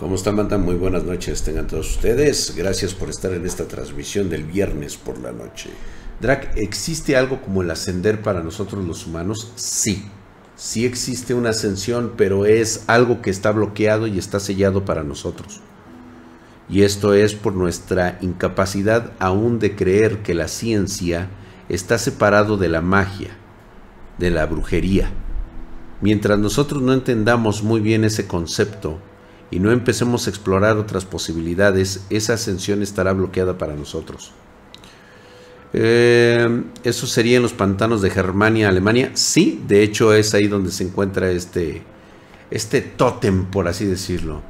¿Cómo están, Manta? Muy buenas noches, tengan todos ustedes. Gracias por estar en esta transmisión del viernes por la noche. Drac, ¿existe algo como el ascender para nosotros los humanos? Sí. Sí existe una ascensión, pero es algo que está bloqueado y está sellado para nosotros. Y esto es por nuestra incapacidad aún de creer que la ciencia está separado de la magia, de la brujería. Mientras nosotros no entendamos muy bien ese concepto, y no empecemos a explorar otras posibilidades, esa ascensión estará bloqueada para nosotros. Eh, ¿Eso sería en los pantanos de Germania, Alemania? Sí, de hecho es ahí donde se encuentra este, este tótem, por así decirlo.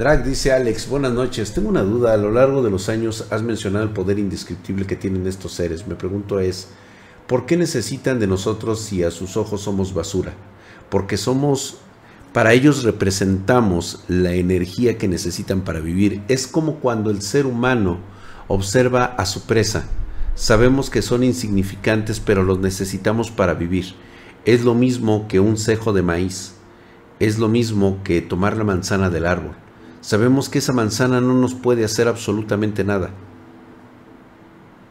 Drag dice Alex, buenas noches. Tengo una duda. A lo largo de los años has mencionado el poder indescriptible que tienen estos seres. Me pregunto es, ¿por qué necesitan de nosotros si a sus ojos somos basura? Porque somos para ellos representamos la energía que necesitan para vivir. Es como cuando el ser humano observa a su presa. Sabemos que son insignificantes, pero los necesitamos para vivir. Es lo mismo que un cejo de maíz. Es lo mismo que tomar la manzana del árbol. Sabemos que esa manzana no nos puede hacer absolutamente nada.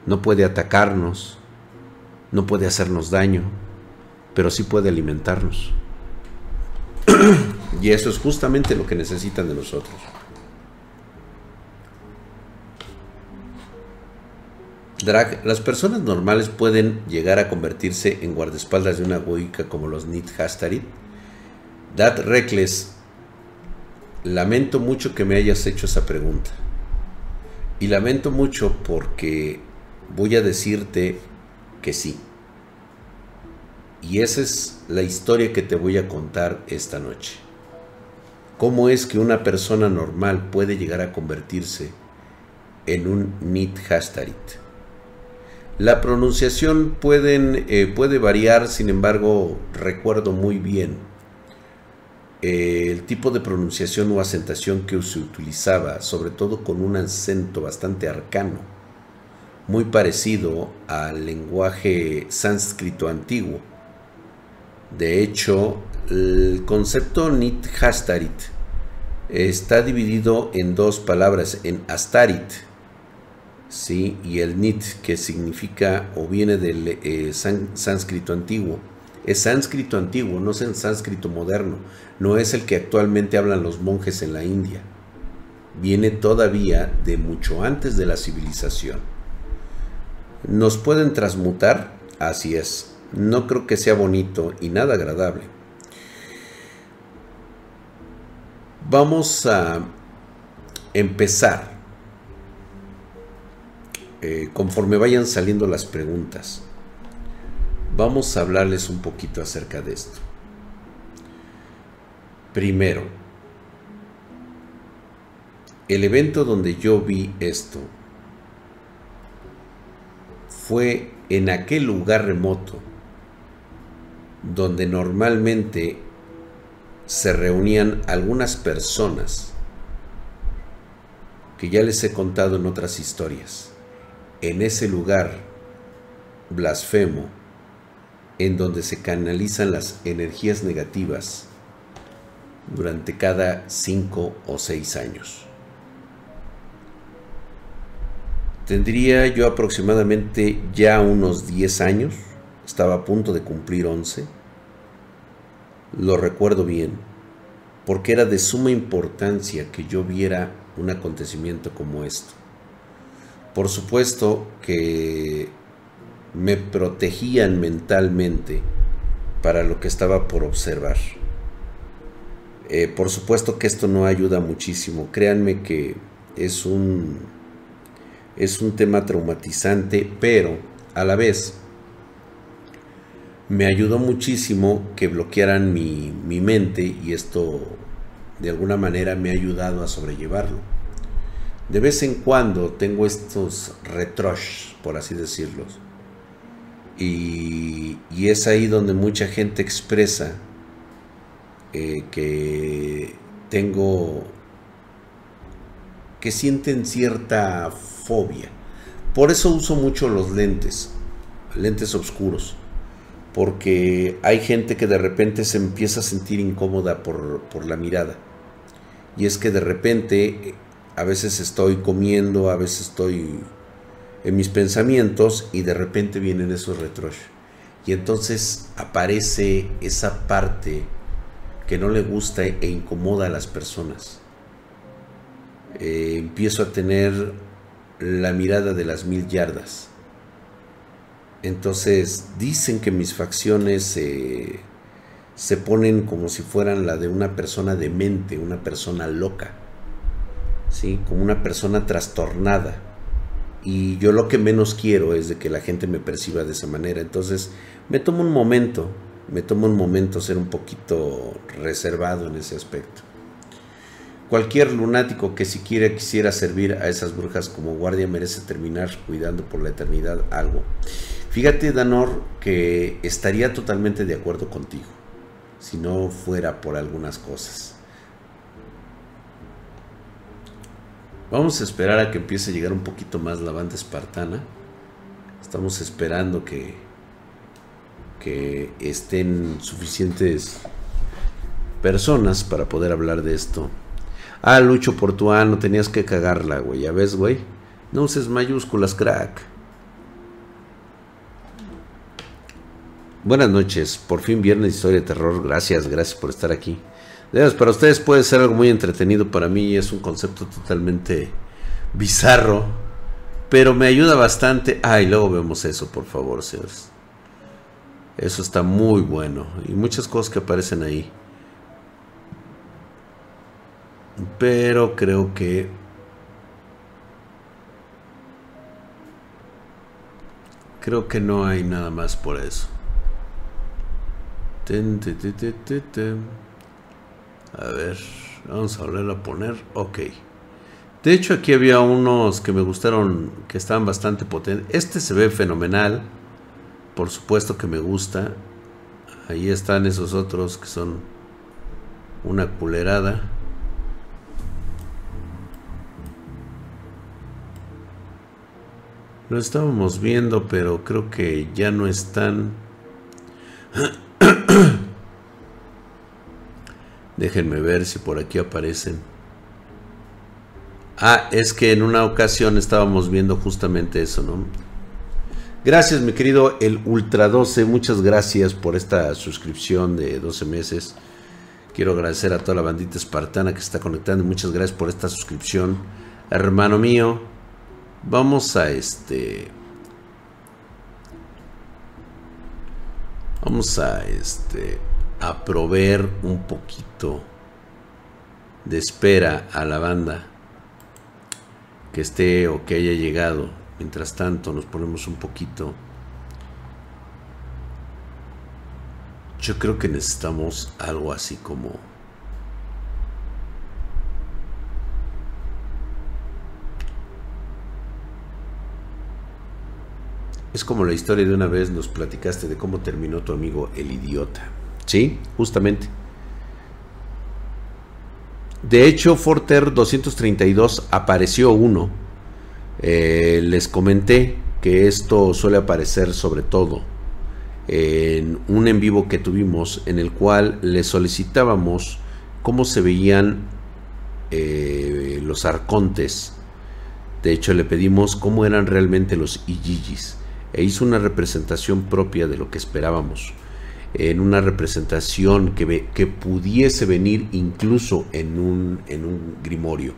No puede atacarnos, no puede hacernos daño, pero sí puede alimentarnos. Y eso es justamente lo que necesitan de nosotros. Drag, las personas normales pueden llegar a convertirse en guardaespaldas de una goica como los Nit Hastarit. Dad Reckless, lamento mucho que me hayas hecho esa pregunta. Y lamento mucho porque voy a decirte que sí. Y esa es la historia que te voy a contar esta noche. ¿Cómo es que una persona normal puede llegar a convertirse en un Nit Hastarit? La pronunciación eh, puede variar, sin embargo, recuerdo muy bien eh, el tipo de pronunciación o asentación que se utilizaba, sobre todo con un acento bastante arcano, muy parecido al lenguaje sánscrito antiguo de hecho, el concepto Nit Hastarit está dividido en dos palabras, en Astarit, ¿sí? y el Nit, que significa o viene del eh, sánscrito antiguo. Es sánscrito antiguo, no es sánscrito moderno, no es el que actualmente hablan los monjes en la India. Viene todavía de mucho antes de la civilización. ¿Nos pueden transmutar? Así es no creo que sea bonito y nada agradable. Vamos a empezar eh, conforme vayan saliendo las preguntas. Vamos a hablarles un poquito acerca de esto. Primero, el evento donde yo vi esto fue en aquel lugar remoto donde normalmente se reunían algunas personas que ya les he contado en otras historias. En ese lugar blasfemo, en donde se canalizan las energías negativas durante cada cinco o seis años. Tendría yo aproximadamente ya unos 10 años estaba a punto de cumplir 11. Lo recuerdo bien, porque era de suma importancia que yo viera un acontecimiento como esto. Por supuesto que me protegían mentalmente para lo que estaba por observar. Eh, por supuesto que esto no ayuda muchísimo. Créanme que es un, es un tema traumatizante, pero a la vez me ayudó muchísimo que bloquearan mi, mente y esto de alguna manera me ha ayudado a sobrellevarlo. De vez en cuando tengo estos retrosh, por así decirlo. Y, es ahí donde mucha gente expresa eh, que tengo, que sienten cierta fobia. Por eso uso mucho los lentes, lentes oscuros porque hay gente que de repente se empieza a sentir incómoda por, la mirada. Y es que de repente, a veces estoy comiendo, a veces estoy en mis pensamientos y de repente vienen esos retros. Y entonces aparece esa parte que no le gusta e incomoda a las personas. Eh, empiezo a tener la mirada de las mil yardas. Entonces dicen que mis facciones se ponen como si fueran la de una persona demente, una persona loca, ¿sí? como una persona trastornada. Y yo lo que menos quiero es de que la gente me perciba de esa manera. Entonces me tomo un momento, me tomo un momento ser un poquito reservado en ese aspecto. Cualquier lunático que siquiera quisiera servir a esas brujas como guardia merece terminar cuidando por la eternidad algo. Fíjate, Danor, que estaría totalmente de acuerdo contigo, si no fuera por algunas cosas. Vamos a esperar a que empiece a llegar un poquito más la banda espartana. Estamos esperando que, que estén suficientes personas para poder hablar de esto. Ah, Lucho Portuano, tenías que cagarla, güey. Ya ves, güey. No uses mayúsculas, crack. Buenas noches. Por fin viernes historia de terror. Gracias, gracias por estar aquí. para ustedes puede ser algo muy entretenido. Para mí es un concepto totalmente bizarro. Pero me ayuda bastante. Ah, y luego vemos eso, por favor, señores. Eso está muy bueno. Y muchas cosas que aparecen ahí. Pero creo que... Creo que no hay nada más por eso. A ver, vamos a volver a poner. Ok. De hecho, aquí había unos que me gustaron, que estaban bastante potentes. Este se ve fenomenal. Por supuesto que me gusta. Ahí están esos otros que son una culerada. Lo estábamos viendo, pero creo que ya no están. Déjenme ver si por aquí aparecen. Ah, es que en una ocasión estábamos viendo justamente eso, ¿no? Gracias, mi querido el Ultra 12. Muchas gracias por esta suscripción de 12 meses. Quiero agradecer a toda la bandita espartana que está conectando. Muchas gracias por esta suscripción. Hermano mío, Vamos a este. Vamos a este. A proveer un poquito de espera a la banda que esté o que haya llegado. Mientras tanto, nos ponemos un poquito. Yo creo que necesitamos algo así como Es como la historia de una vez nos platicaste de cómo terminó tu amigo el idiota. Sí, justamente. De hecho, Forter 232 apareció uno. Eh, les comenté que esto suele aparecer sobre todo en un en vivo que tuvimos en el cual le solicitábamos cómo se veían eh, los arcontes. De hecho, le pedimos cómo eran realmente los Ijijis e hizo una representación propia de lo que esperábamos, en una representación que, que pudiese venir incluso en un, en un grimorio.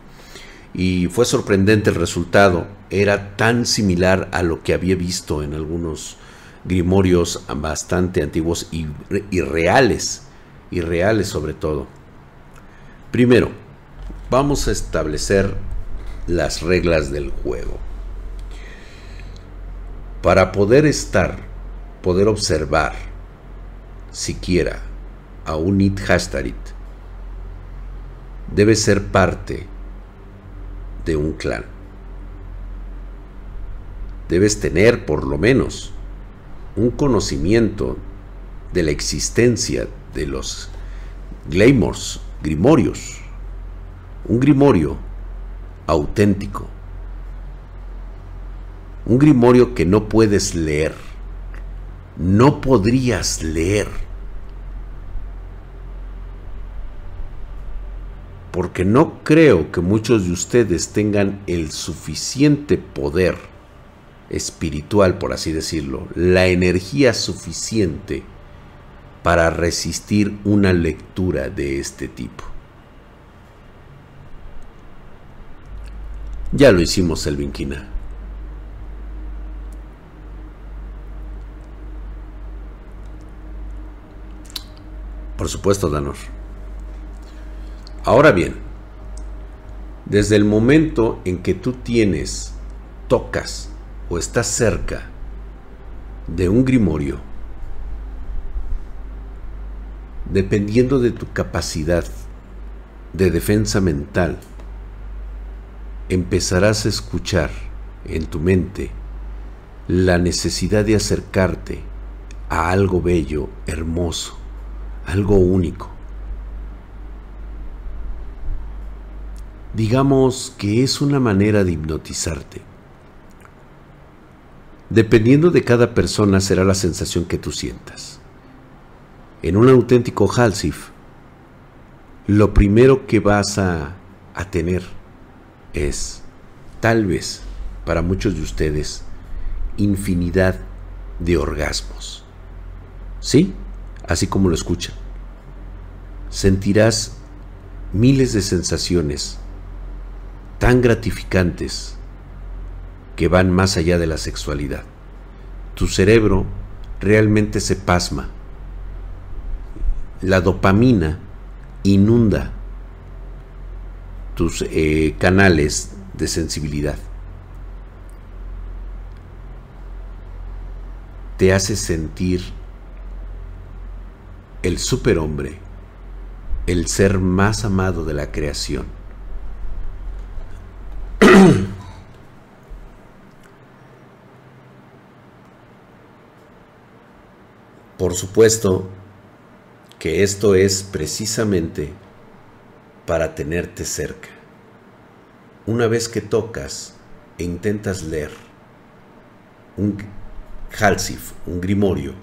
Y fue sorprendente el resultado, era tan similar a lo que había visto en algunos grimorios bastante antiguos y, y reales, y reales sobre todo. Primero, vamos a establecer las reglas del juego para poder estar, poder observar siquiera a un It Hastarit, debe ser parte de un clan. Debes tener por lo menos un conocimiento de la existencia de los Glamours, grimorios, un grimorio auténtico un grimorio que no puedes leer. No podrías leer. porque no creo que muchos de ustedes tengan el suficiente poder espiritual, por así decirlo, la energía suficiente para resistir una lectura de este tipo. Ya lo hicimos, Elvinquina. Por supuesto, Danor. Ahora bien, desde el momento en que tú tienes, tocas o estás cerca de un grimorio, dependiendo de tu capacidad de defensa mental, empezarás a escuchar en tu mente la necesidad de acercarte a algo bello, hermoso, algo único. Digamos que es una manera de hipnotizarte. Dependiendo de cada persona será la sensación que tú sientas. En un auténtico Halsif, lo primero que vas a, a tener es, tal vez, para muchos de ustedes, infinidad de orgasmos. ¿Sí? Así como lo escuchan. Sentirás miles de sensaciones tan gratificantes que van más allá de la sexualidad. Tu cerebro realmente se pasma. La dopamina inunda tus eh, canales de sensibilidad. Te hace sentir el superhombre, el ser más amado de la creación. Por supuesto que esto es precisamente para tenerte cerca. Una vez que tocas e intentas leer un halsif, un grimorio,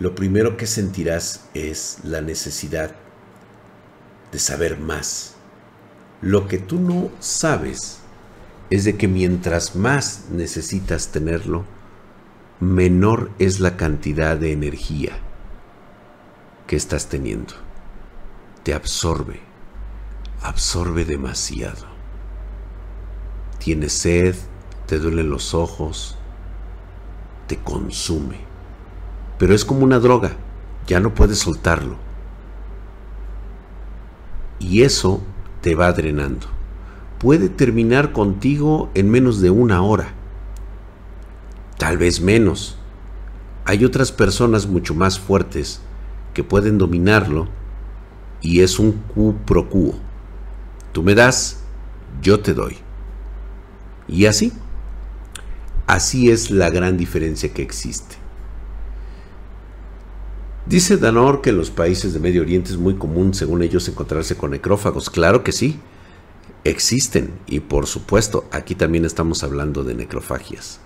lo primero que sentirás es la necesidad de saber más. Lo que tú no sabes es de que mientras más necesitas tenerlo, menor es la cantidad de energía que estás teniendo. Te absorbe, absorbe demasiado. Tienes sed, te duelen los ojos, te consume. Pero es como una droga, ya no puedes soltarlo. Y eso te va drenando. Puede terminar contigo en menos de una hora tal vez menos. Hay otras personas mucho más fuertes que pueden dominarlo y es un cu pro quo. Tú me das, yo te doy. Y así, así es la gran diferencia que existe. Dice Danor que en los países de Medio Oriente es muy común, según ellos, encontrarse con necrófagos. Claro que sí, existen y por supuesto, aquí también estamos hablando de necrofagias.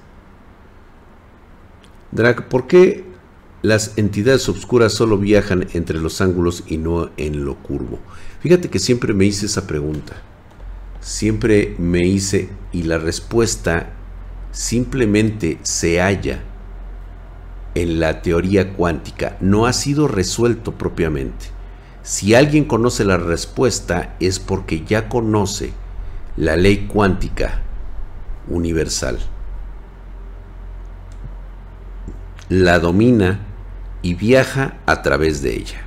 Drag, ¿por qué las entidades oscuras solo viajan entre los ángulos y no en lo curvo? Fíjate que siempre me hice esa pregunta. Siempre me hice y la respuesta simplemente se halla en la teoría cuántica. No ha sido resuelto propiamente. Si alguien conoce la respuesta es porque ya conoce la ley cuántica universal la domina y viaja a través de ella.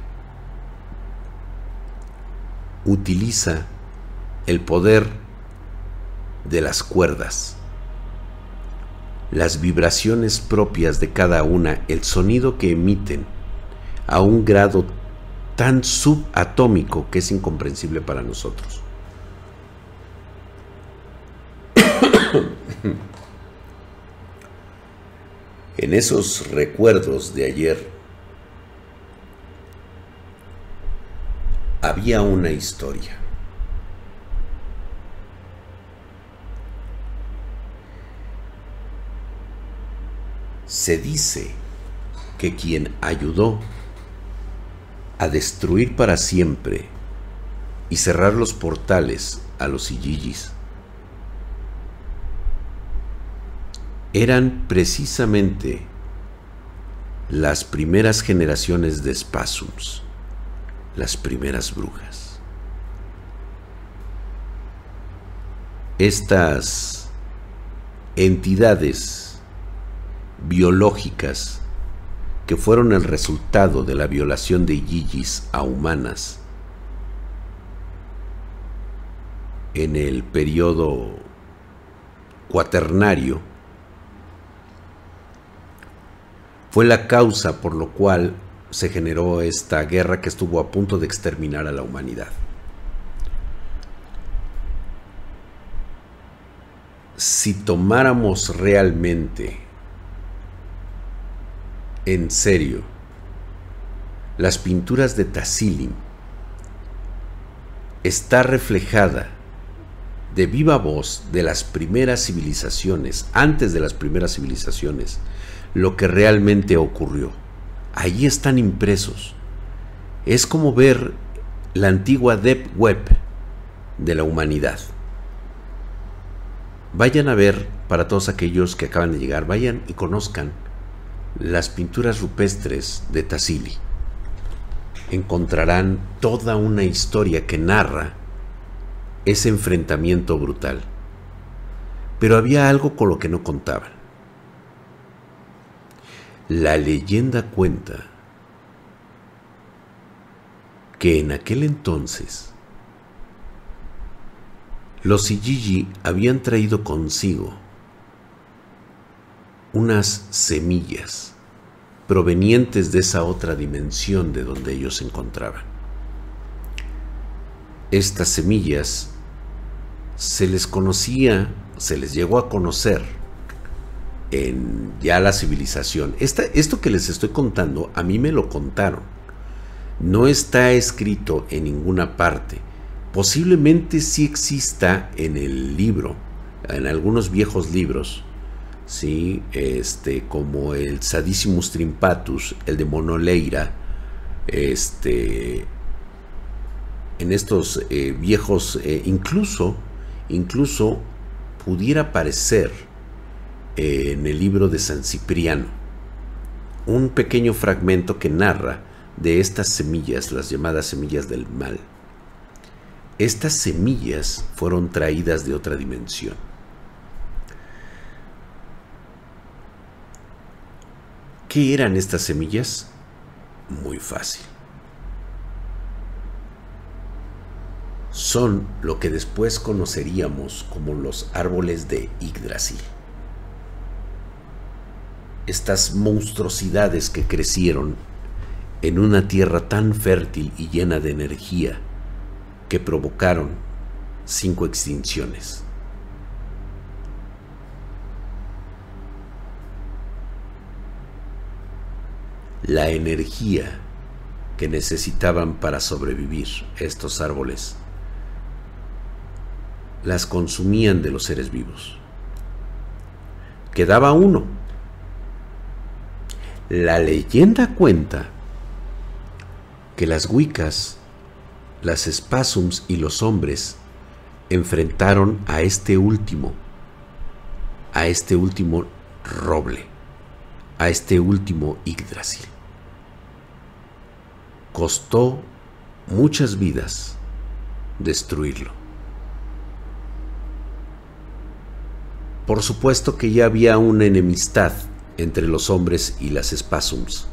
Utiliza el poder de las cuerdas, las vibraciones propias de cada una, el sonido que emiten a un grado tan subatómico que es incomprensible para nosotros. en esos recuerdos de ayer había una historia. Se dice que quien ayudó a destruir para siempre y cerrar los portales a los Ijijis eran precisamente las primeras generaciones de Spasums, las primeras brujas. Estas entidades biológicas que fueron el resultado de la violación de Yiyis a humanas en el periodo cuaternario fue la causa por lo cual se generó esta guerra que estuvo a punto de exterminar a la humanidad. Si tomáramos realmente en serio las pinturas de Tassilim, está reflejada de viva voz de las primeras civilizaciones, antes de las primeras civilizaciones, lo que realmente ocurrió. Allí están impresos. Es como ver la antigua Deep Web de la humanidad. Vayan a ver, para todos aquellos que acaban de llegar, vayan y conozcan las pinturas rupestres de Tassili. Encontrarán toda una historia que narra ese enfrentamiento brutal. Pero había algo con lo que no contaban. La leyenda cuenta que en aquel entonces los Ijiji habían traído consigo unas semillas provenientes de esa otra dimensión de donde ellos se encontraban. Estas semillas se les conocía, se les llegó a conocer en ya la civilización. esto que les estoy contando, a mí me lo contaron. No está escrito en ninguna parte. Posiblemente sí exista en el libro, en algunos viejos libros, ¿sí? este, como el Sadissimus Trimpatus, el de Monoleira, este, en estos eh, viejos, eh, incluso, incluso pudiera aparecer en el libro de San Cipriano, un pequeño fragmento que narra de estas semillas, las llamadas semillas del mal. Estas semillas fueron traídas de otra dimensión. ¿Qué eran estas semillas? Muy fácil. Son lo que después conoceríamos como los árboles de Yggdrasil estas monstruosidades que crecieron en una tierra tan fértil y llena de energía que provocaron cinco extinciones. La energía que necesitaban para sobrevivir estos árboles las consumían de los seres vivos. Quedaba uno la leyenda cuenta que las Wiccas, las Spasums y los hombres enfrentaron a este último, a este último roble, a este último Yggdrasil. Costó muchas vidas destruirlo. Por supuesto que ya había una enemistad entre los hombres y las espasums.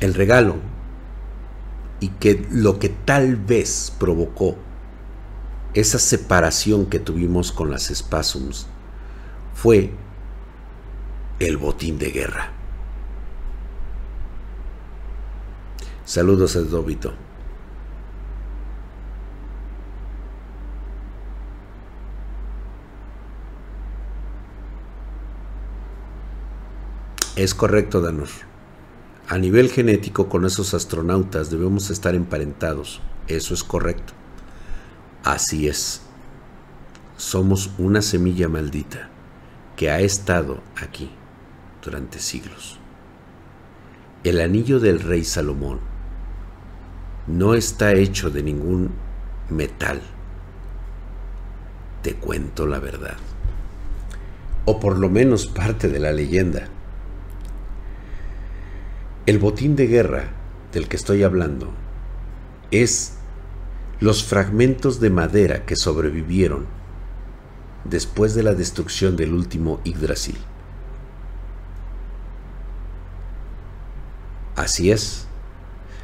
El regalo y que lo que tal vez provocó esa separación que tuvimos con las espasums fue el botín de guerra. Saludos, Edobito. Es correcto, Danur. A nivel genético, con esos astronautas debemos estar emparentados. Eso es correcto. Así es. Somos una semilla maldita que ha estado aquí durante siglos. el anillo del rey Salomón no está hecho de ningún metal. Te cuento la verdad. O por lo menos parte de la leyenda. El botín de guerra del que estoy hablando es los fragmentos de madera que sobrevivieron después de la destrucción del último Yggdrasil. Así es,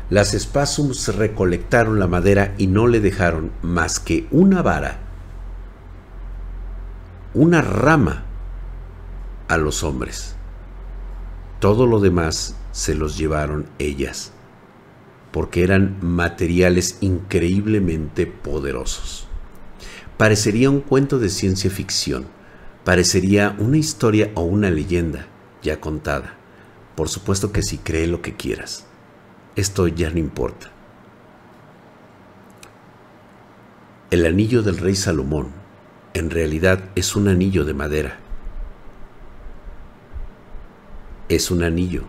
las Spasums recolectaron la madera y no le dejaron más que una vara, una rama a los hombres. Todo lo demás se los llevaron ellas, porque eran materiales increíblemente poderosos. Parecería un cuento de ciencia ficción, parecería una historia o una leyenda ya contada. Por supuesto que si cree lo que quieras esto ya no importa. El anillo del rey Salomón en realidad es un anillo de madera. Es un anillo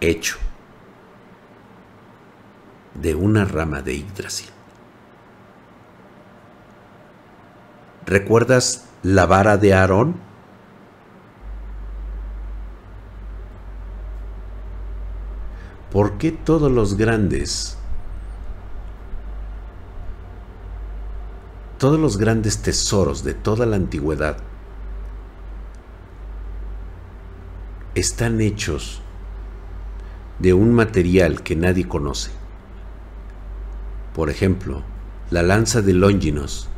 hecho de una rama de Yggdrasil. ¿Recuerdas la vara de Aarón? ¿Por qué todos los grandes, todos los grandes tesoros de toda la antigüedad están hechos de un material que nadie conoce? Por ejemplo, la lanza de Longinos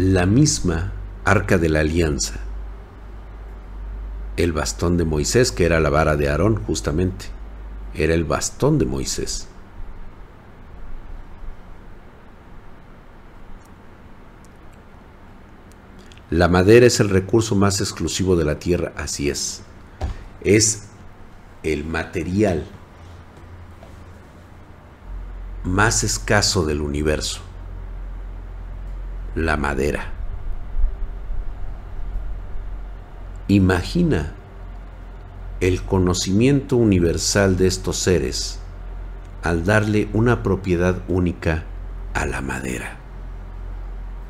la misma arca de la alianza, el bastón de Moisés, que era la vara de Aarón justamente, era el bastón de Moisés. La madera es el recurso más exclusivo de la tierra, así es. Es el material más escaso del universo la madera. Imagina el conocimiento universal de estos seres al darle una propiedad única a la madera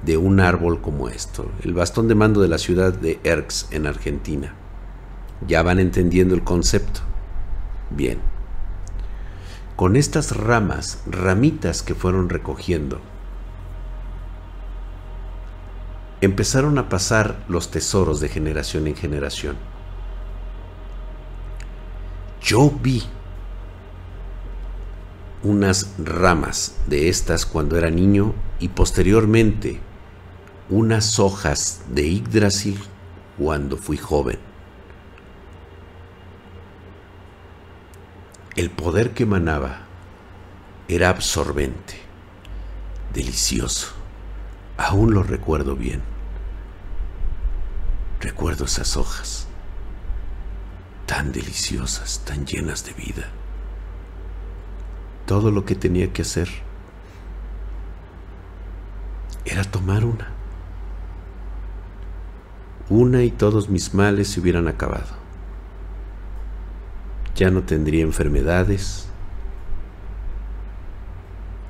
de un árbol como esto, el bastón de mando de la ciudad de Erx en Argentina. Ya van entendiendo el concepto. Bien. Con estas ramas, ramitas que fueron recogiendo, empezaron a pasar los tesoros de generación en generación. Yo vi unas ramas de estas cuando era niño y posteriormente unas hojas de Yggdrasil cuando fui joven. El poder que emanaba era absorbente, delicioso. Aún lo recuerdo bien. Recuerdo esas hojas, tan deliciosas, tan llenas de vida. Todo lo que tenía que hacer era tomar una. Una y todos mis males se hubieran acabado. Ya no tendría enfermedades,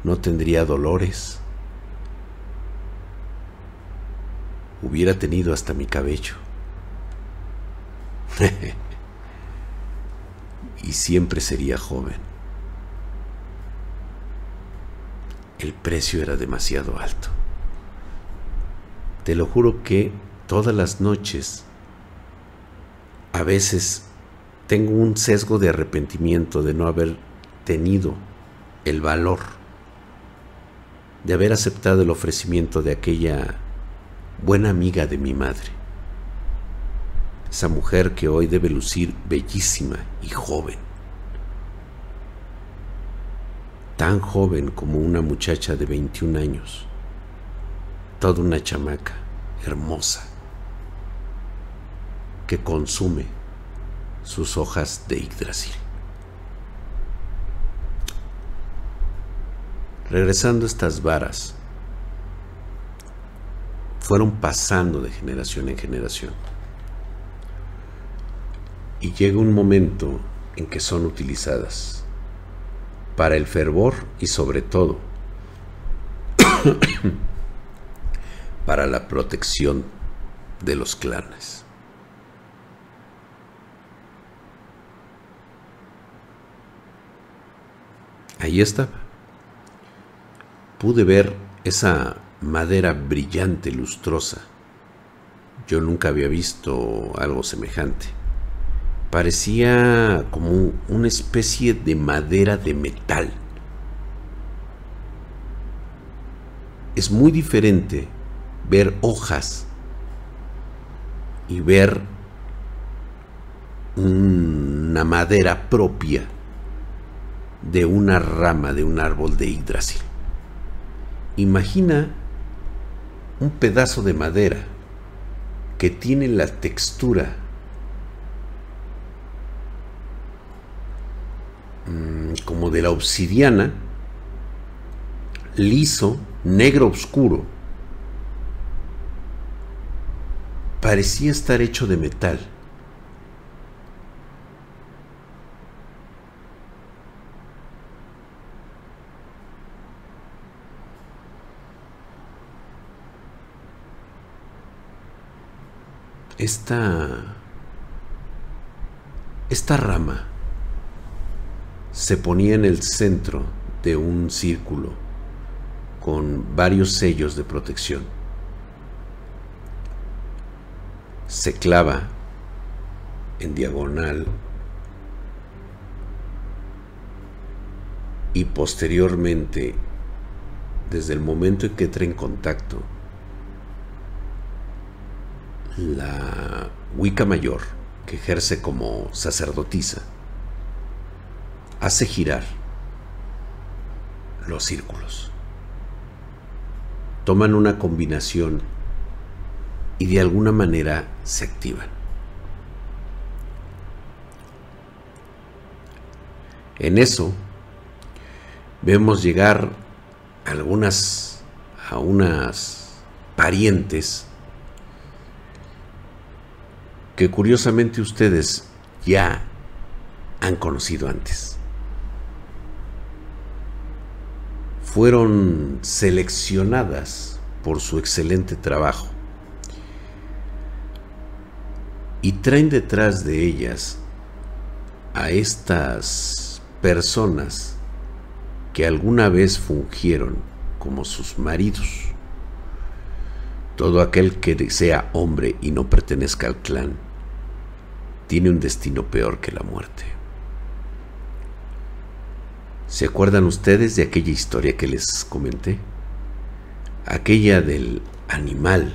no tendría dolores, hubiera tenido hasta mi cabello. y siempre sería joven. El precio era demasiado alto. Te lo juro que todas las noches, a veces tengo un sesgo de arrepentimiento de no haber tenido el valor de haber aceptado el ofrecimiento de aquella buena amiga de mi madre. Esa mujer que hoy debe lucir bellísima y joven. Tan joven como una muchacha de 21 años. Toda una chamaca hermosa que consume sus hojas de Yggdrasil. regresando estas varas, fueron pasando de generación en generación. Y llega un momento en que son utilizadas para el fervor y sobre todo para la protección de los clanes. Ahí estaba. Pude ver esa madera brillante, lustrosa. Yo nunca había visto algo semejante. Parecía como una especie de madera de metal. Es muy diferente ver hojas y ver una madera propia de una rama de un árbol de Yggdrasil. Imagina un pedazo de madera que tiene la textura mm, como de la obsidiana, liso, negro oscuro. Parecía estar hecho de metal. Esta, rama se ponía en el centro de un círculo con varios sellos de protección. Se clava en diagonal y posteriormente, desde el momento en que entra en contacto la Wicca mayor, que ejerce como sacerdotisa, hace girar los círculos. Toman una combinación y de alguna manera se activan. En eso vemos llegar algunas a unas parientes que curiosamente ustedes ya han conocido antes. Fueron seleccionadas por su excelente trabajo y traen detrás de ellas a estas personas que alguna vez fungieron como sus maridos. Todo aquel que sea hombre y no pertenezca al clan tiene un destino peor que la muerte. ¿Se acuerdan ustedes de aquella historia que les comenté? Aquella del animal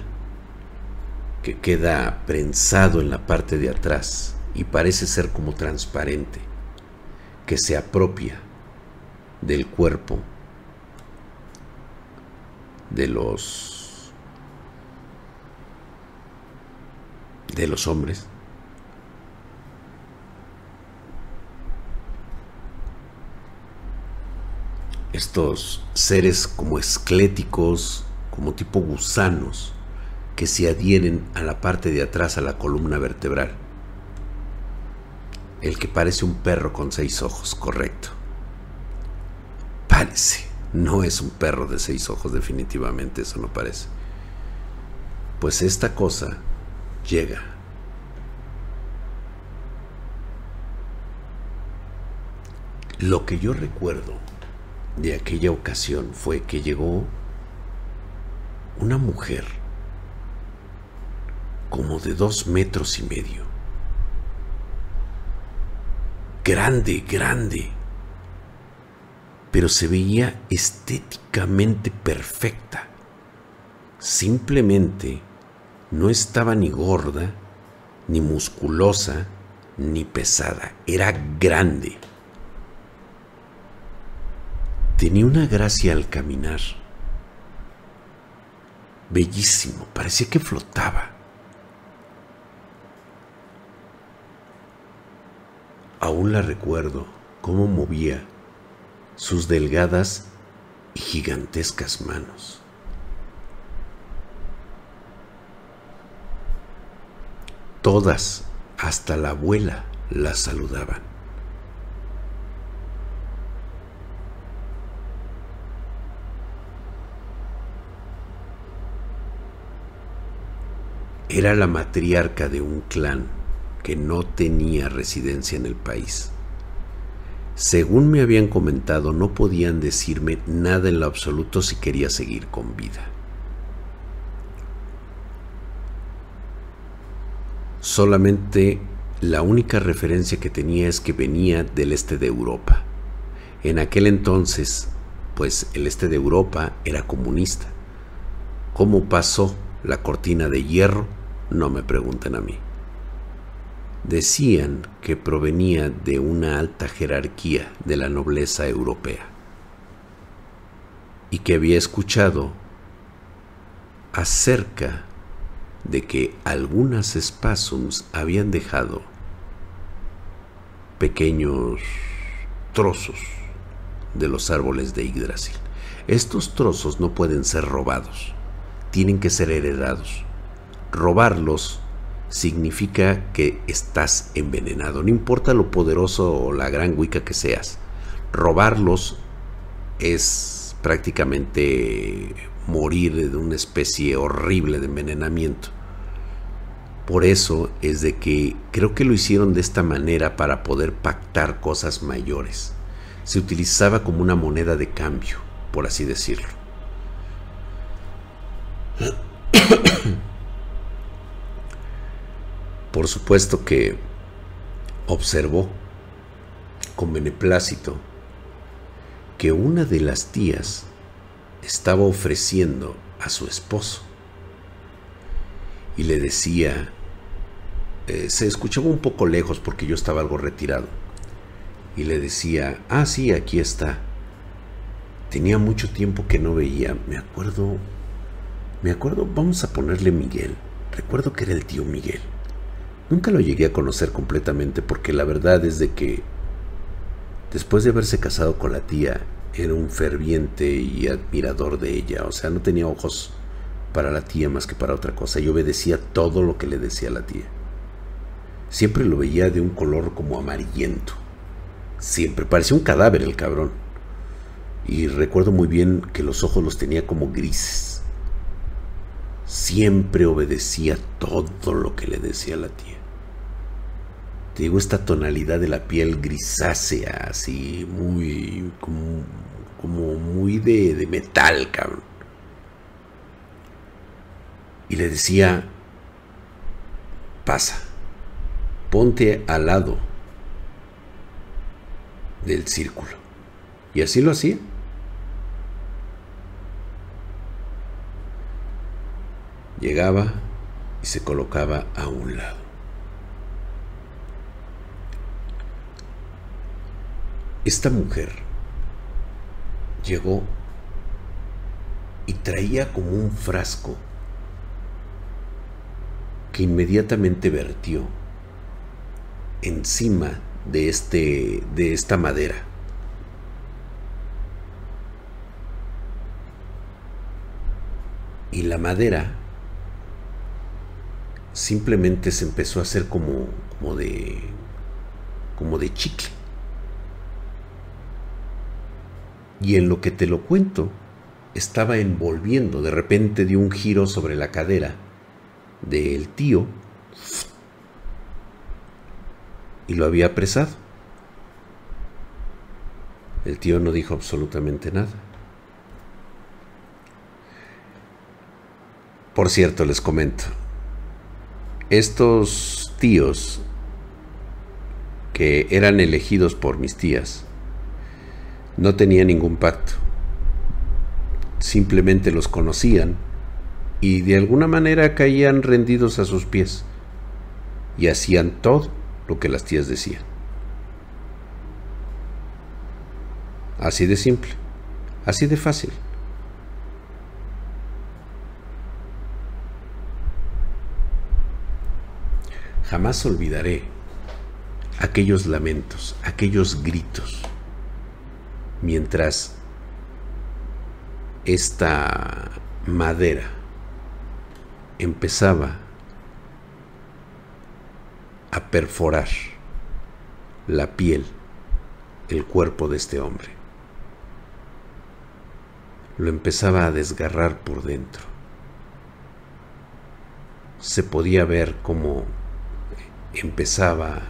que queda prensado en la parte de atrás y parece ser como transparente, que se apropia del cuerpo de los de los hombres estos seres como esqueléticos, como tipo gusanos, que se adhieren a la parte de atrás, a la columna vertebral. El que parece un perro con seis ojos, correcto. Parece, no es un perro de seis ojos, definitivamente, eso no parece. Pues esta cosa llega. Lo que yo recuerdo de aquella ocasión fue que llegó una mujer como de dos metros y medio. Grande, grande. Pero se veía estéticamente perfecta. Simplemente no estaba ni gorda, ni musculosa, ni pesada. Era grande. Tenía una gracia al caminar. Bellísimo, parecía que flotaba. Aún la recuerdo cómo movía sus delgadas y gigantescas manos. Todas, hasta la abuela, la saludaban. Era la matriarca de un clan que no tenía residencia en el país. Según me habían comentado, no podían decirme nada en lo absoluto si quería seguir con vida. Solamente la única referencia que tenía es que venía del este de Europa. En aquel entonces, pues el este de Europa era comunista. ¿Cómo pasó la cortina de hierro? No me pregunten a mí. Decían que provenía de una alta jerarquía de la nobleza europea y que había escuchado acerca de que algunas spasms habían dejado pequeños trozos de los árboles de Yggdrasil. Estos trozos no pueden ser robados, tienen que ser heredados. Robarlos significa que estás envenenado, no importa lo poderoso o la gran wicca que seas. Robarlos es prácticamente morir de una especie horrible de envenenamiento. Por eso es de que creo que lo hicieron de esta manera para poder pactar cosas mayores. Se utilizaba como una moneda de cambio, por así decirlo. Por supuesto que observó con beneplácito que una de las tías estaba ofreciendo a su esposo y le decía, eh, se escuchaba un poco lejos porque yo estaba algo retirado, y le decía, ah, sí, aquí está. Tenía mucho tiempo que no veía, me acuerdo, me acuerdo, vamos a ponerle Miguel, recuerdo que era el tío Miguel. Nunca lo llegué a conocer completamente porque la verdad es de que después de haberse casado con la tía, era un ferviente y admirador de ella, o sea, no tenía ojos para la tía más que para otra cosa y obedecía todo lo que le decía la tía. Siempre lo veía de un color como amarillento. Siempre parecía un cadáver el cabrón. Y recuerdo muy bien que los ojos los tenía como grises. Siempre obedecía todo lo que le decía la tía. Te digo, esta tonalidad de la piel grisácea, así, muy, como, muy de, de metal, cabrón y le decía, pasa, ponte al lado del círculo. Y así lo hacía. Llegaba y se colocaba a un lado. Esta mujer llegó y traía como un frasco que inmediatamente vertió encima de, este, de esta madera. Y la madera simplemente se empezó a hacer como, como de como de chicle. Y en lo que te lo cuento, estaba envolviendo, de repente de un giro sobre la cadera del tío y lo había apresado. El tío no dijo absolutamente nada. Por cierto, les comento, estos tíos que eran elegidos por mis tías no tenían ningún pacto. Simplemente los conocían y de alguna manera caían rendidos a sus pies y hacían todo lo que las tías decían. Así de simple, así de fácil. Jamás olvidaré aquellos lamentos, aquellos gritos, mientras esta madera empezaba a perforar la piel, el cuerpo de este hombre. Lo empezaba a desgarrar por dentro. Se podía ver cómo empezaba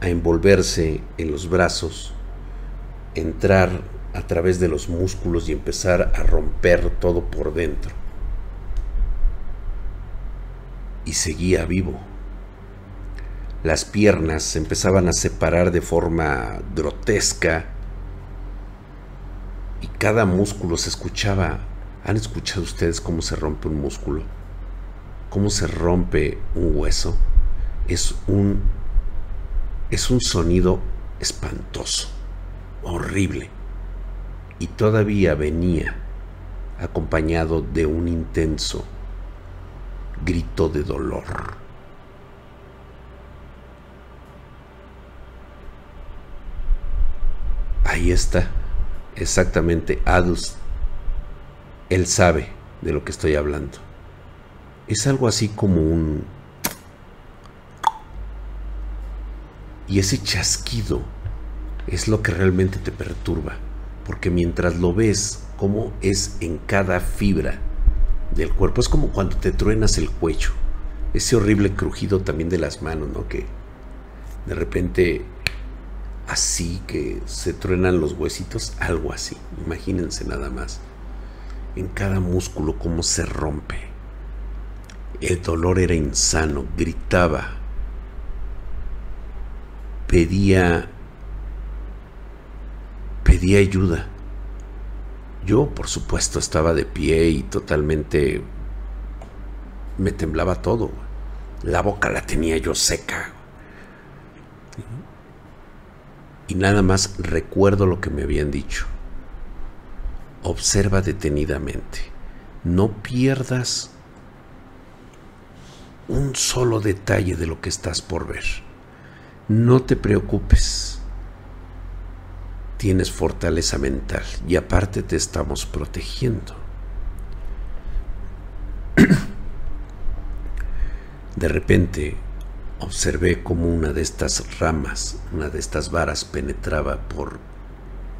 a envolverse en los brazos, entrar a través de los músculos y empezar a romper todo por dentro. Y seguía vivo las piernas se empezaban a separar de forma grotesca y cada músculo se escuchaba. ¿Han escuchado ustedes cómo se rompe un músculo? ¿Cómo se rompe un hueso? Es un es un sonido espantoso, horrible. Y todavía venía acompañado de un intenso grito de dolor. Ahí está, exactamente, Adus. Él sabe de lo que estoy hablando. Es algo así como un... Y ese chasquido es lo que realmente te perturba, porque mientras lo ves, como es en cada fibra del cuerpo, es como cuando te truenas el cuello, ese horrible crujido también de las manos, ¿no? Que de repente así que se truenan los huesitos, algo así. Imagínense nada más. En cada músculo cómo se rompe. El dolor era insano, gritaba, pedía pedía ayuda. Yo, por supuesto, estaba de pie y totalmente me temblaba todo. La boca la tenía yo seca y nada más recuerdo lo que me habían dicho. Observa detenidamente. No pierdas un solo detalle de lo que estás por ver. No te preocupes. Tienes fortaleza mental y aparte te estamos protegiendo. De repente observé como una de estas ramas, una de estas varas penetraba por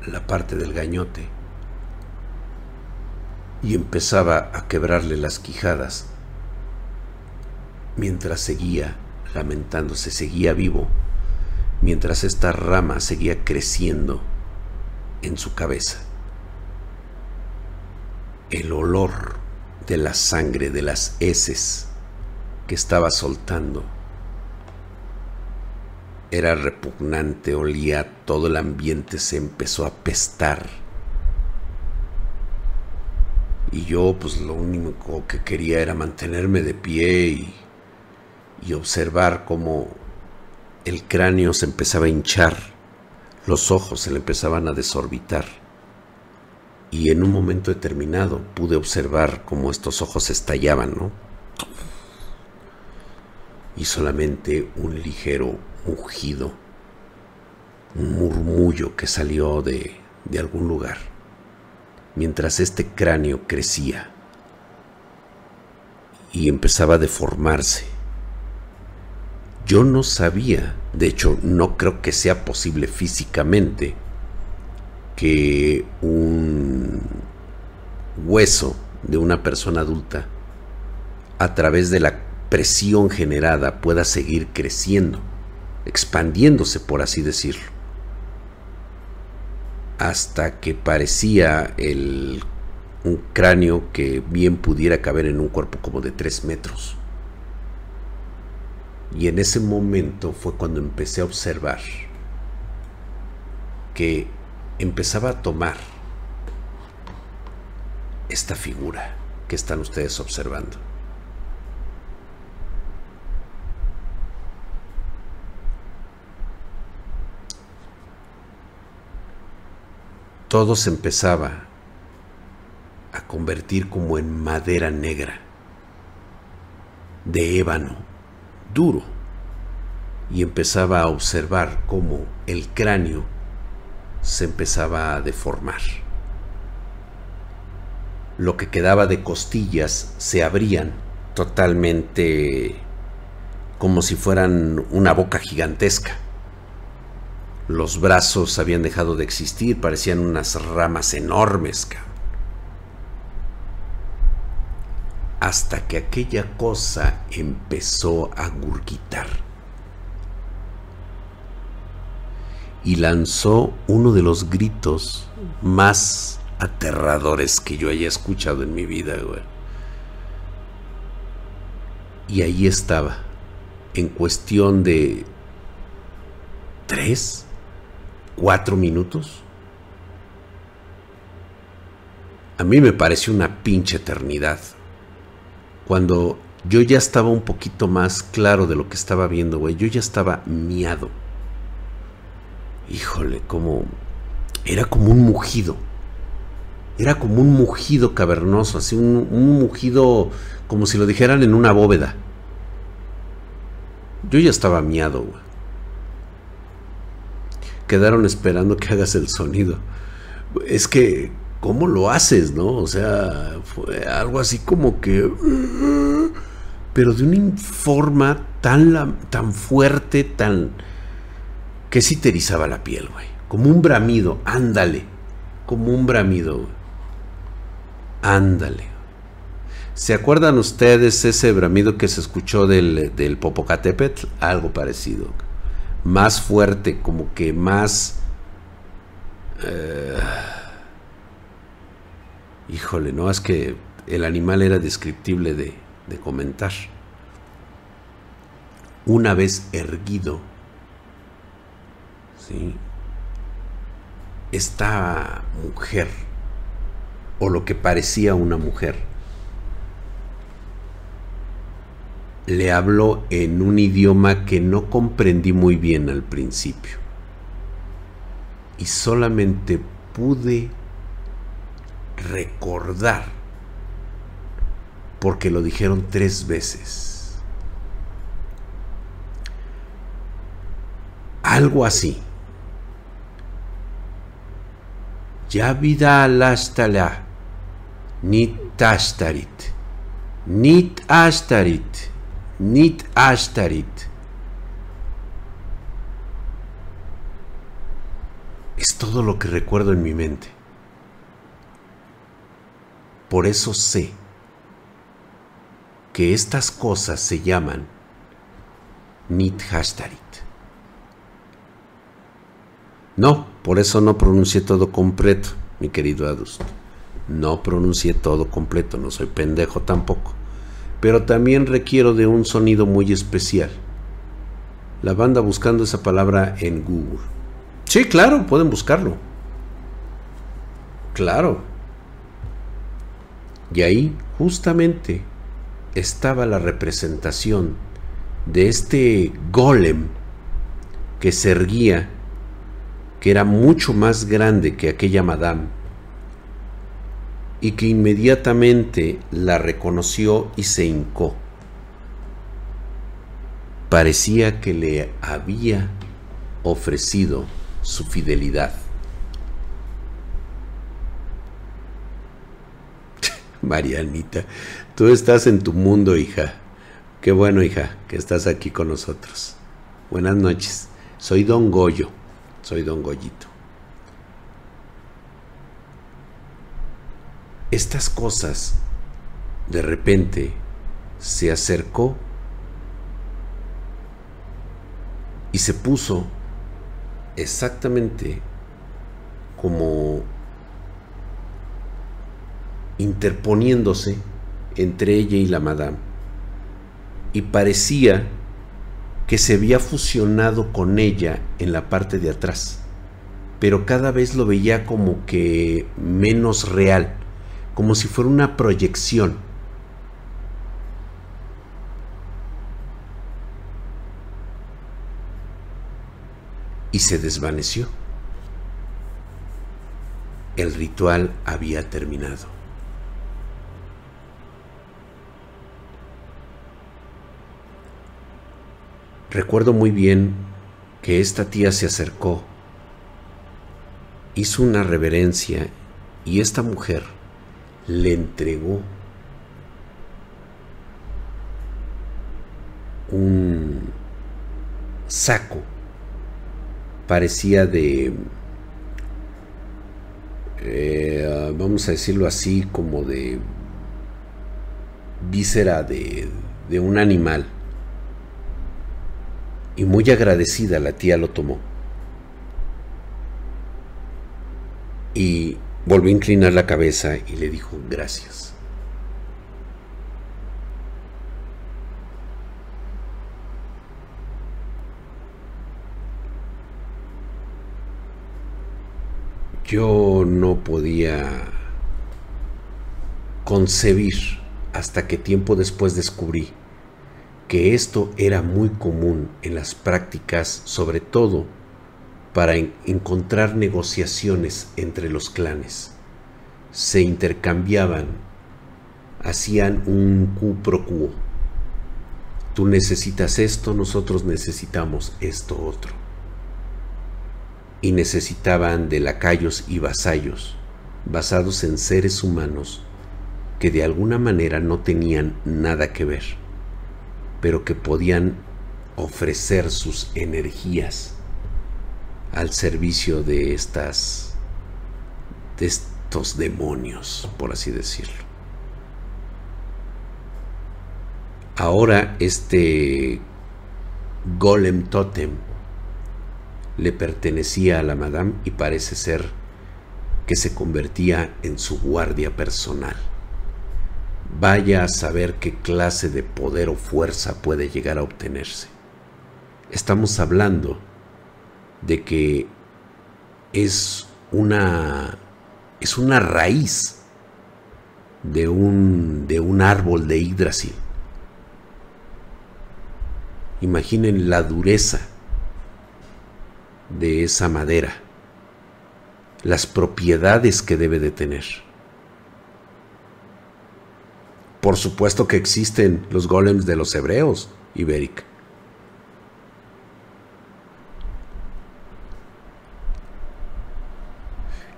la parte del gañote y empezaba a quebrarle las quijadas mientras seguía lamentándose, seguía vivo, mientras esta rama seguía creciendo en su cabeza. El olor de la sangre, de las heces que estaba soltando era repugnante, olía, todo el ambiente se empezó a pestar. Y yo pues lo único que quería era mantenerme de pie y, y observar cómo el cráneo se empezaba a hinchar, los ojos se le empezaban a desorbitar. Y en un momento determinado pude observar cómo estos ojos estallaban, ¿no? Y solamente un ligero mugido, un murmullo que salió de, de algún lugar, mientras este cráneo crecía y empezaba a deformarse. Yo no sabía, de hecho no creo que sea posible físicamente, que un hueso de una persona adulta a través de la presión generada pueda seguir creciendo expandiéndose, por así decirlo, hasta que parecía el, un cráneo que bien pudiera caber en un cuerpo como de tres metros. Y en ese momento fue cuando empecé a observar que empezaba a tomar esta figura que están ustedes observando. todo se empezaba a convertir como en madera negra, de ébano, duro, y empezaba a observar cómo el cráneo se empezaba a deformar. lo que quedaba de costillas se abrían totalmente como si fueran una boca gigantesca. Los brazos habían dejado de existir, parecían unas ramas enormes. Hasta que aquella cosa empezó a gurgitar. Y lanzó uno de los gritos más aterradores que yo haya escuchado en mi vida, Y ahí estaba, en cuestión de tres, cuatro minutos. A mí me pareció una pinche eternidad. Cuando yo ya estaba un poquito más claro de lo que estaba viendo, güey, yo ya estaba miado. Híjole, como... Era como un mugido era como un mugido cavernoso, así un, mugido como si lo dijeran en una bóveda. Yo ya estaba miado, güey. Quedaron esperando que hagas el sonido. Es que, ¿cómo lo haces, no? O sea, fue algo así como que... Pero de una forma tan, tan fuerte, tan... que sí te erizaba la piel, güey. Como un bramido, ándale. Como un bramido, güey. Ándale. ¿Se acuerdan ustedes ese bramido que se escuchó del, del Popocatépetl? Algo parecido. Más fuerte, como que más... Eh, híjole, no, es que el animal era descriptible de, comentar. Una vez erguido, ¿sí? esta mujer o lo que parecía una mujer. Le habló en un idioma que no comprendí muy bien al principio. Y solamente pude recordar, porque lo dijeron tres veces. Algo así. Ya vida hasta la Nit ashtarit. Nit ashtarit. Nit ashtarit. Es todo lo que recuerdo en mi mente. Por eso sé que estas cosas se llaman Nit Hashtarit. No, por eso no pronuncié todo completo, mi querido Adust. No pronuncié todo completo, no soy pendejo tampoco. Pero también requiero de un sonido muy especial. La banda buscando esa palabra en Google. Sí, claro, pueden buscarlo. Claro. Y ahí justamente estaba la representación de este golem que se erguía, que era mucho más grande que aquella madame y que inmediatamente la reconoció y se hincó. Parecía que le había ofrecido su fidelidad. Marianita, tú estás en tu mundo, hija. Qué bueno, hija, que estás aquí con nosotros. Buenas noches. Soy Don Goyo. Soy Don Goyito. estas cosas, de repente se acercó y se puso exactamente como interponiéndose entre ella y la madame. Y parecía que se había fusionado con ella en la parte de atrás, pero cada vez lo veía como que menos real como si fuera una proyección. Y se desvaneció. El ritual había terminado. Recuerdo muy bien que esta tía se acercó, hizo una reverencia y esta mujer le entregó un saco, parecía de, eh, vamos a decirlo así, como de víscera de, de un animal. Y muy agradecida la tía lo tomó. Y volvió a inclinar la cabeza y le dijo gracias. Yo no podía concebir hasta que tiempo después descubrí que esto era muy común en las prácticas, sobre todo para encontrar negociaciones entre los clanes. Se intercambiaban, hacían un cu pro quo. Tú necesitas esto, nosotros necesitamos esto otro. Y necesitaban de lacayos y vasallos, basados en seres humanos que de alguna manera no tenían nada que ver, pero que podían ofrecer sus energías al servicio de estas de estos demonios, por así decirlo. Ahora este golem totem le pertenecía a la madame y parece ser que se convertía en su guardia personal. Vaya a saber qué clase de poder o fuerza puede llegar a obtenerse. Estamos hablando de que es una, es una raíz de un, de un árbol de Yggdrasil. Imaginen la dureza de esa madera, las propiedades que debe de tener. Por supuesto que existen los golems de los hebreos, Iberic.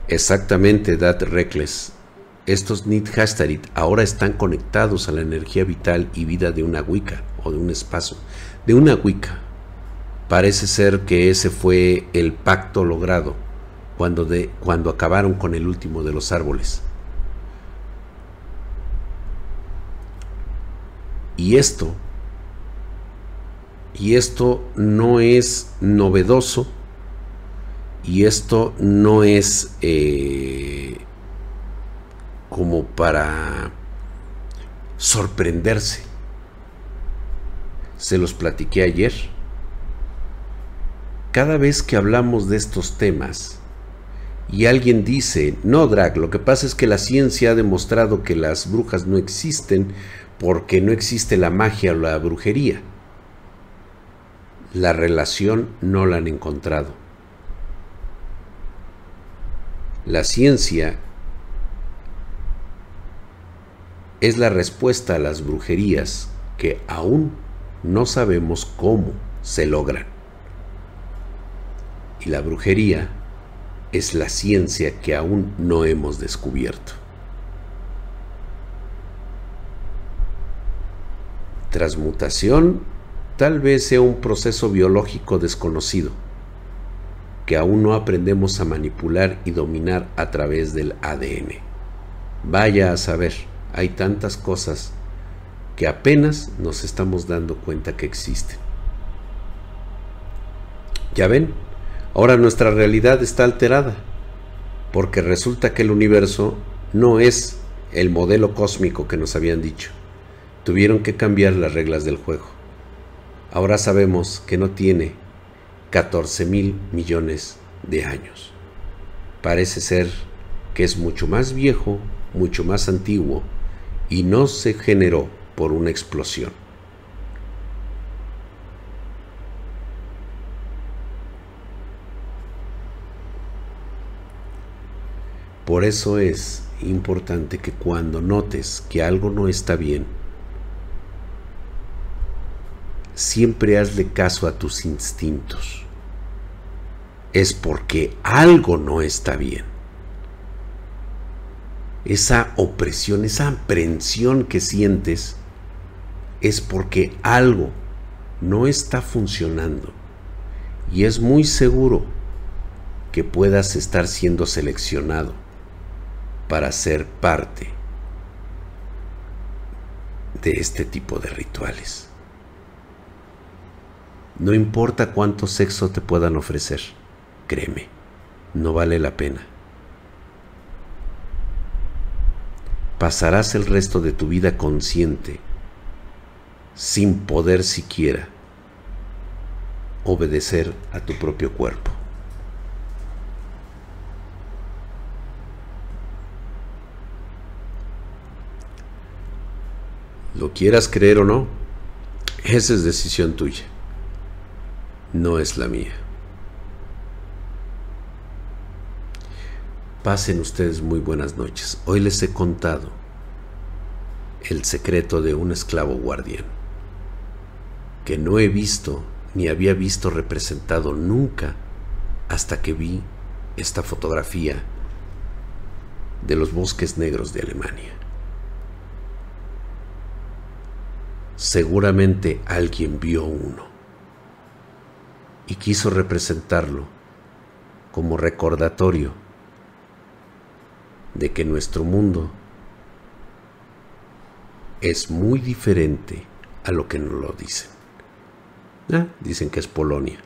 Exactamente, That Reckless. Estos Nidhastarit ahora están conectados a la energía vital y vida de una Wicca o de un espacio, de una Wicca. Parece ser que ese fue el pacto logrado cuando, cuando acabaron con el último de los árboles. Y esto, y esto no es novedoso y esto no es eh, como para sorprenderse. Se los platiqué ayer. Cada vez que hablamos de estos temas y alguien dice, no, Drag, lo que pasa es que la ciencia ha demostrado que las brujas no existen porque no existe la magia o la brujería. La relación no la han encontrado. La ciencia es la respuesta a las brujerías que aún no sabemos cómo se logran. Y la brujería es la ciencia que aún no hemos descubierto. Transmutación tal vez sea un proceso biológico desconocido que aún no aprendemos a manipular y dominar a través del ADN. Vaya a saber, hay tantas cosas que apenas nos estamos dando cuenta que existen. Ya ven, ahora nuestra realidad está alterada, porque resulta que el universo no es el modelo cósmico que nos habían dicho. Tuvieron que cambiar las reglas del juego. Ahora sabemos que no tiene 14 mil millones de años. Parece ser que es mucho más viejo, mucho más antiguo y no se generó por una explosión. Por eso es importante que cuando notes que algo no está bien, siempre hazle caso a tus instintos es porque algo no está bien. esa opresión, esa aprensión que sientes, es porque algo no está funcionando. Y es muy seguro que puedas estar siendo seleccionado para ser parte de este tipo de rituales. No importa cuánto sexo te puedan ofrecer, créeme, no vale la pena. Pasarás el resto de tu vida consciente, sin poder siquiera obedecer a tu propio cuerpo. Lo quieras creer o no, esa es decisión tuya no es la mía. Pasen ustedes muy buenas noches. Hoy les he contado el secreto de un esclavo guardián, que no he visto ni había visto representado nunca hasta que vi esta fotografía de los bosques negros de Alemania. Seguramente alguien vio uno y quiso representarlo como recordatorio de que nuestro mundo es muy diferente a lo que nos lo dicen. Ah, dicen que es Polonia.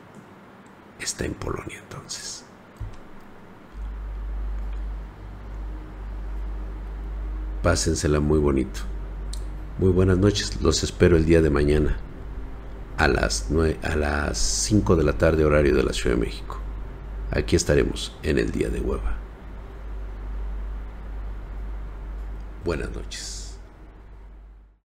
Está en Polonia entonces. Pásensela muy bonito. Muy buenas noches. Los espero el día de mañana a las, a las 5 de la tarde horario de la Ciudad de México. Aquí estaremos en el día de hueva. Buenas noches.